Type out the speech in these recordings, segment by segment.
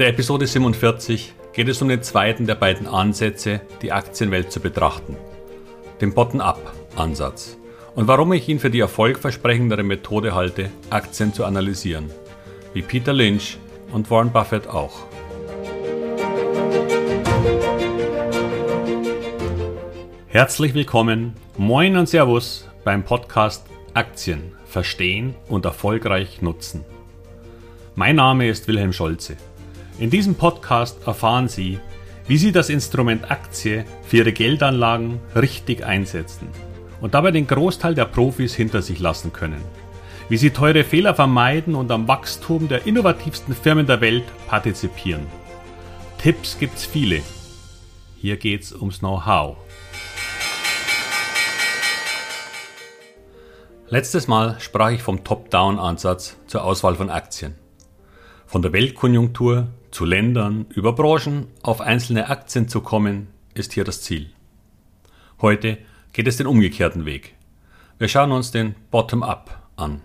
der Episode 47 geht es um den zweiten der beiden Ansätze, die Aktienwelt zu betrachten, den Bottom-up-Ansatz und warum ich ihn für die erfolgversprechendere Methode halte, Aktien zu analysieren, wie Peter Lynch und Warren Buffett auch. Herzlich willkommen, moin und Servus beim Podcast Aktien verstehen und erfolgreich nutzen. Mein Name ist Wilhelm Scholze. In diesem Podcast erfahren Sie, wie Sie das Instrument Aktie für Ihre Geldanlagen richtig einsetzen und dabei den Großteil der Profis hinter sich lassen können. Wie Sie teure Fehler vermeiden und am Wachstum der innovativsten Firmen der Welt partizipieren. Tipps gibt's viele. Hier geht's ums Know-how. Letztes Mal sprach ich vom Top-Down-Ansatz zur Auswahl von Aktien. Von der Weltkonjunktur zu Ländern über Branchen auf einzelne Aktien zu kommen, ist hier das Ziel. Heute geht es den umgekehrten Weg. Wir schauen uns den Bottom-up an.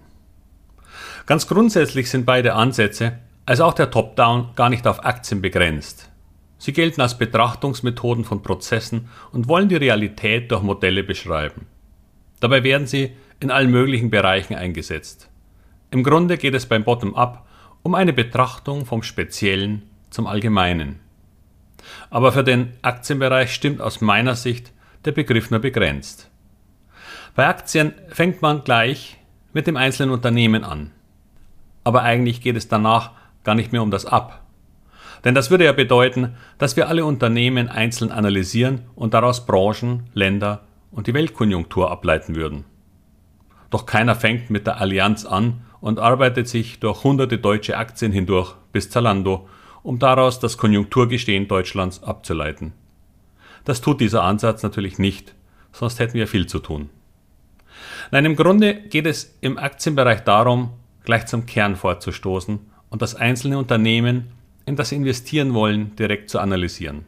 Ganz grundsätzlich sind beide Ansätze, also auch der Top-Down, gar nicht auf Aktien begrenzt. Sie gelten als Betrachtungsmethoden von Prozessen und wollen die Realität durch Modelle beschreiben. Dabei werden sie in allen möglichen Bereichen eingesetzt. Im Grunde geht es beim Bottom-up um eine Betrachtung vom Speziellen zum Allgemeinen. Aber für den Aktienbereich stimmt aus meiner Sicht der Begriff nur begrenzt. Bei Aktien fängt man gleich mit dem einzelnen Unternehmen an. Aber eigentlich geht es danach gar nicht mehr um das Ab. Denn das würde ja bedeuten, dass wir alle Unternehmen einzeln analysieren und daraus Branchen, Länder und die Weltkonjunktur ableiten würden. Doch keiner fängt mit der Allianz an und arbeitet sich durch hunderte deutsche Aktien hindurch bis Zalando, um daraus das Konjunkturgestehen Deutschlands abzuleiten. Das tut dieser Ansatz natürlich nicht, sonst hätten wir viel zu tun. Nein, im Grunde geht es im Aktienbereich darum, gleich zum Kern vorzustoßen und das einzelne Unternehmen, in das Sie investieren wollen, direkt zu analysieren.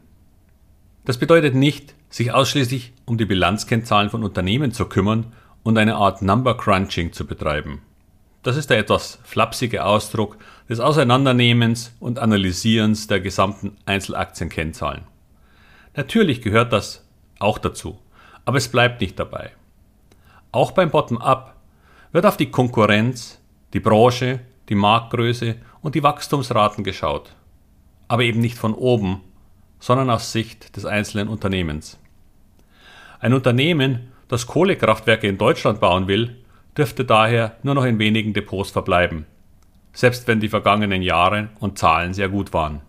Das bedeutet nicht, sich ausschließlich um die Bilanzkennzahlen von Unternehmen zu kümmern und eine Art Number Crunching zu betreiben. Das ist der etwas flapsige Ausdruck des Auseinandernehmens und Analysierens der gesamten Einzelaktienkennzahlen. Natürlich gehört das auch dazu, aber es bleibt nicht dabei. Auch beim Bottom-up wird auf die Konkurrenz, die Branche, die Marktgröße und die Wachstumsraten geschaut, aber eben nicht von oben, sondern aus Sicht des einzelnen Unternehmens. Ein Unternehmen das Kohlekraftwerke in Deutschland bauen will, dürfte daher nur noch in wenigen Depots verbleiben, selbst wenn die vergangenen Jahre und Zahlen sehr gut waren.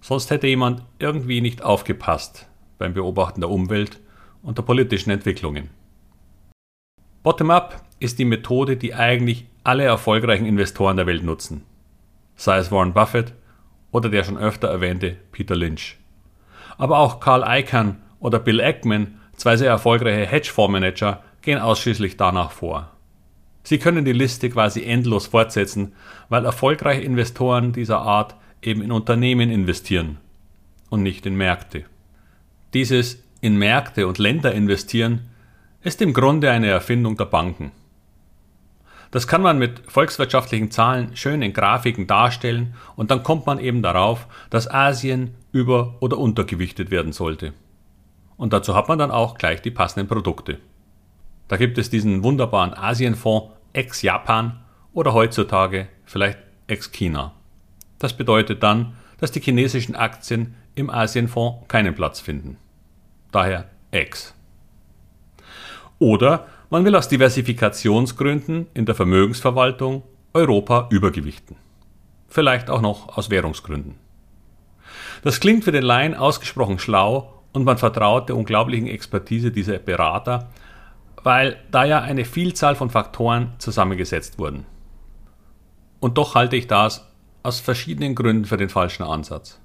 Sonst hätte jemand irgendwie nicht aufgepasst beim Beobachten der Umwelt und der politischen Entwicklungen. Bottom-up ist die Methode, die eigentlich alle erfolgreichen Investoren der Welt nutzen, sei es Warren Buffett oder der schon öfter erwähnte Peter Lynch. Aber auch Carl Icahn oder Bill Ackman Zwei sehr erfolgreiche Hedgefondsmanager gehen ausschließlich danach vor. Sie können die Liste quasi endlos fortsetzen, weil erfolgreiche Investoren dieser Art eben in Unternehmen investieren und nicht in Märkte. Dieses in Märkte und Länder investieren ist im Grunde eine Erfindung der Banken. Das kann man mit volkswirtschaftlichen Zahlen schön in Grafiken darstellen und dann kommt man eben darauf, dass Asien über- oder untergewichtet werden sollte. Und dazu hat man dann auch gleich die passenden Produkte. Da gibt es diesen wunderbaren Asienfonds ex-Japan oder heutzutage vielleicht ex-China. Das bedeutet dann, dass die chinesischen Aktien im Asienfonds keinen Platz finden. Daher ex. Oder man will aus Diversifikationsgründen in der Vermögensverwaltung Europa übergewichten. Vielleicht auch noch aus Währungsgründen. Das klingt für den Laien ausgesprochen schlau und man vertraut der unglaublichen Expertise dieser Berater, weil da ja eine Vielzahl von Faktoren zusammengesetzt wurden. Und doch halte ich das aus verschiedenen Gründen für den falschen Ansatz.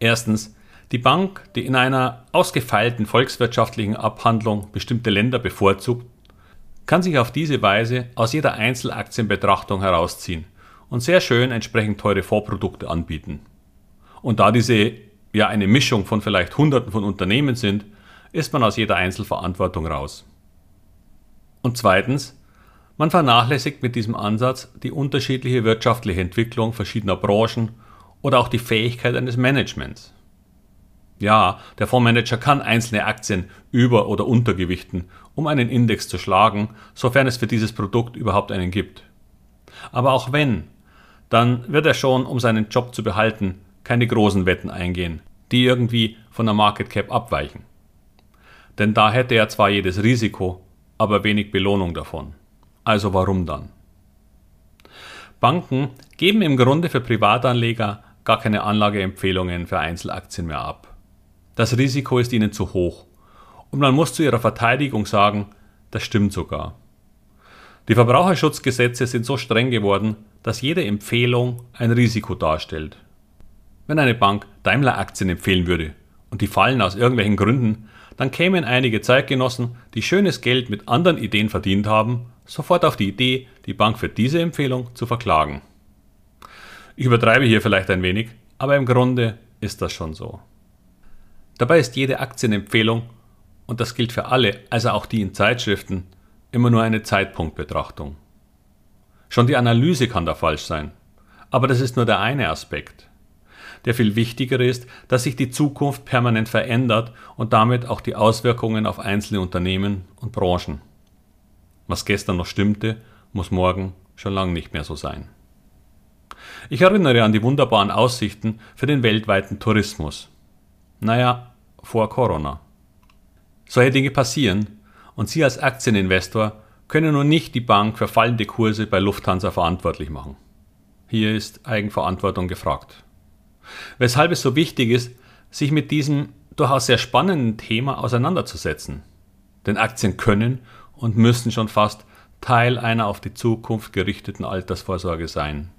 Erstens, die Bank, die in einer ausgefeilten volkswirtschaftlichen Abhandlung bestimmte Länder bevorzugt, kann sich auf diese Weise aus jeder Einzelaktienbetrachtung herausziehen und sehr schön entsprechend teure Vorprodukte anbieten. Und da diese ja eine Mischung von vielleicht Hunderten von Unternehmen sind, ist man aus jeder Einzelverantwortung raus. Und zweitens, man vernachlässigt mit diesem Ansatz die unterschiedliche wirtschaftliche Entwicklung verschiedener Branchen oder auch die Fähigkeit eines Managements. Ja, der Fondsmanager kann einzelne Aktien über- oder untergewichten, um einen Index zu schlagen, sofern es für dieses Produkt überhaupt einen gibt. Aber auch wenn, dann wird er schon, um seinen Job zu behalten, keine großen Wetten eingehen, die irgendwie von der Market Cap abweichen. Denn da hätte er zwar jedes Risiko, aber wenig Belohnung davon. Also warum dann? Banken geben im Grunde für Privatanleger gar keine Anlageempfehlungen für Einzelaktien mehr ab. Das Risiko ist ihnen zu hoch. Und man muss zu ihrer Verteidigung sagen, das stimmt sogar. Die Verbraucherschutzgesetze sind so streng geworden, dass jede Empfehlung ein Risiko darstellt. Wenn eine Bank Daimler-Aktien empfehlen würde und die fallen aus irgendwelchen Gründen, dann kämen einige Zeitgenossen, die schönes Geld mit anderen Ideen verdient haben, sofort auf die Idee, die Bank für diese Empfehlung zu verklagen. Ich übertreibe hier vielleicht ein wenig, aber im Grunde ist das schon so. Dabei ist jede Aktienempfehlung, und das gilt für alle, also auch die in Zeitschriften, immer nur eine Zeitpunktbetrachtung. Schon die Analyse kann da falsch sein, aber das ist nur der eine Aspekt. Der viel wichtigere ist, dass sich die Zukunft permanent verändert und damit auch die Auswirkungen auf einzelne Unternehmen und Branchen. Was gestern noch stimmte, muss morgen schon lange nicht mehr so sein. Ich erinnere an die wunderbaren Aussichten für den weltweiten Tourismus. Naja, vor Corona. Solche Dinge passieren und Sie als Aktieninvestor können nun nicht die Bank für fallende Kurse bei Lufthansa verantwortlich machen. Hier ist Eigenverantwortung gefragt. Weshalb es so wichtig ist, sich mit diesem durchaus sehr spannenden Thema auseinanderzusetzen. Denn Aktien können und müssen schon fast Teil einer auf die Zukunft gerichteten Altersvorsorge sein.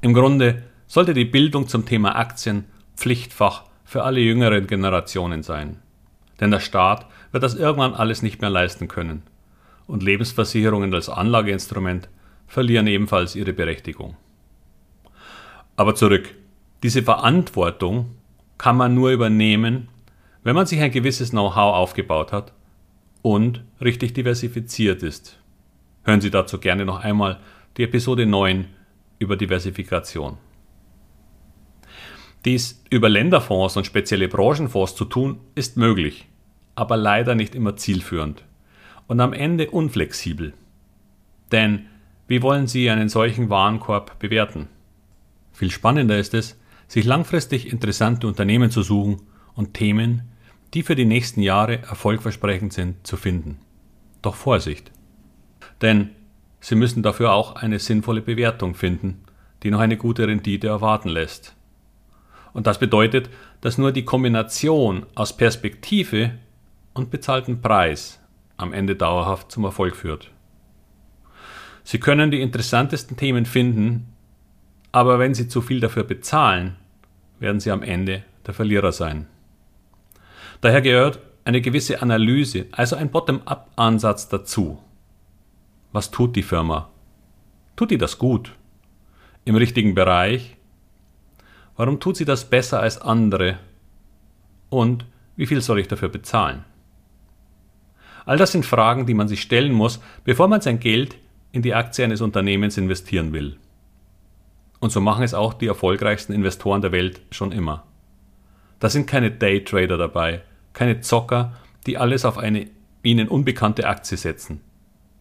Im Grunde sollte die Bildung zum Thema Aktien Pflichtfach für alle jüngeren Generationen sein. Denn der Staat wird das irgendwann alles nicht mehr leisten können. Und Lebensversicherungen als Anlageinstrument verlieren ebenfalls ihre Berechtigung. Aber zurück. Diese Verantwortung kann man nur übernehmen, wenn man sich ein gewisses Know-how aufgebaut hat und richtig diversifiziert ist. Hören Sie dazu gerne noch einmal die Episode 9 über Diversifikation. Dies über Länderfonds und spezielle Branchenfonds zu tun, ist möglich, aber leider nicht immer zielführend und am Ende unflexibel. Denn wie wollen Sie einen solchen Warenkorb bewerten? Viel spannender ist es, sich langfristig interessante Unternehmen zu suchen und Themen, die für die nächsten Jahre erfolgversprechend sind, zu finden. Doch Vorsicht! Denn Sie müssen dafür auch eine sinnvolle Bewertung finden, die noch eine gute Rendite erwarten lässt. Und das bedeutet, dass nur die Kombination aus Perspektive und bezahlten Preis am Ende dauerhaft zum Erfolg führt. Sie können die interessantesten Themen finden, aber wenn Sie zu viel dafür bezahlen, werden Sie am Ende der Verlierer sein. Daher gehört eine gewisse Analyse, also ein Bottom-up-Ansatz dazu. Was tut die Firma? Tut die das gut? Im richtigen Bereich? Warum tut sie das besser als andere? Und wie viel soll ich dafür bezahlen? All das sind Fragen, die man sich stellen muss, bevor man sein Geld in die Aktie eines Unternehmens investieren will. Und so machen es auch die erfolgreichsten Investoren der Welt schon immer. Da sind keine Daytrader dabei, keine Zocker, die alles auf eine ihnen unbekannte Aktie setzen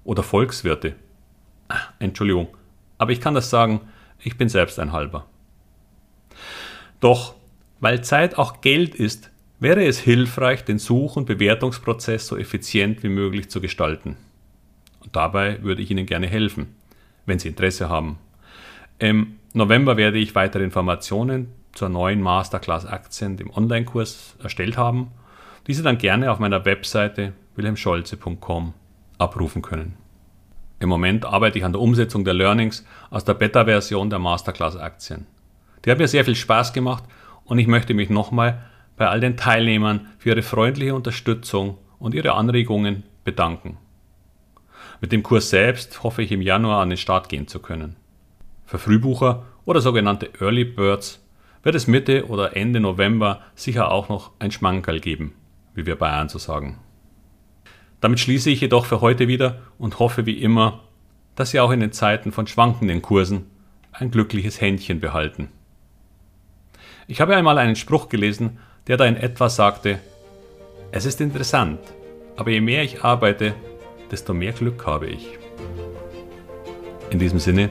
oder Volkswirte. Entschuldigung, aber ich kann das sagen, ich bin selbst ein halber. Doch, weil Zeit auch Geld ist, wäre es hilfreich, den Such- und Bewertungsprozess so effizient wie möglich zu gestalten. Und dabei würde ich Ihnen gerne helfen, wenn Sie Interesse haben. Im November werde ich weitere Informationen zur neuen Masterclass Aktien, dem Online-Kurs, erstellt haben, diese dann gerne auf meiner Webseite wilhelmscholze.com abrufen können. Im Moment arbeite ich an der Umsetzung der Learnings aus der Beta-Version der Masterclass-Aktien. Die hat mir sehr viel Spaß gemacht und ich möchte mich nochmal bei all den Teilnehmern für ihre freundliche Unterstützung und ihre Anregungen bedanken. Mit dem Kurs selbst hoffe ich im Januar an den Start gehen zu können. Für Frühbucher oder sogenannte Early Birds wird es Mitte oder Ende November sicher auch noch ein Schmankerl geben, wie wir Bayern so sagen. Damit schließe ich jedoch für heute wieder und hoffe wie immer, dass Sie auch in den Zeiten von schwankenden Kursen ein glückliches Händchen behalten. Ich habe einmal einen Spruch gelesen, der da in etwa sagte, es ist interessant, aber je mehr ich arbeite, desto mehr Glück habe ich. In diesem Sinne,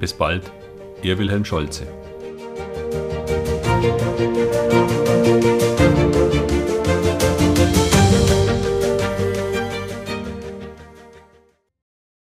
bis bald, Ihr Wilhelm Scholze.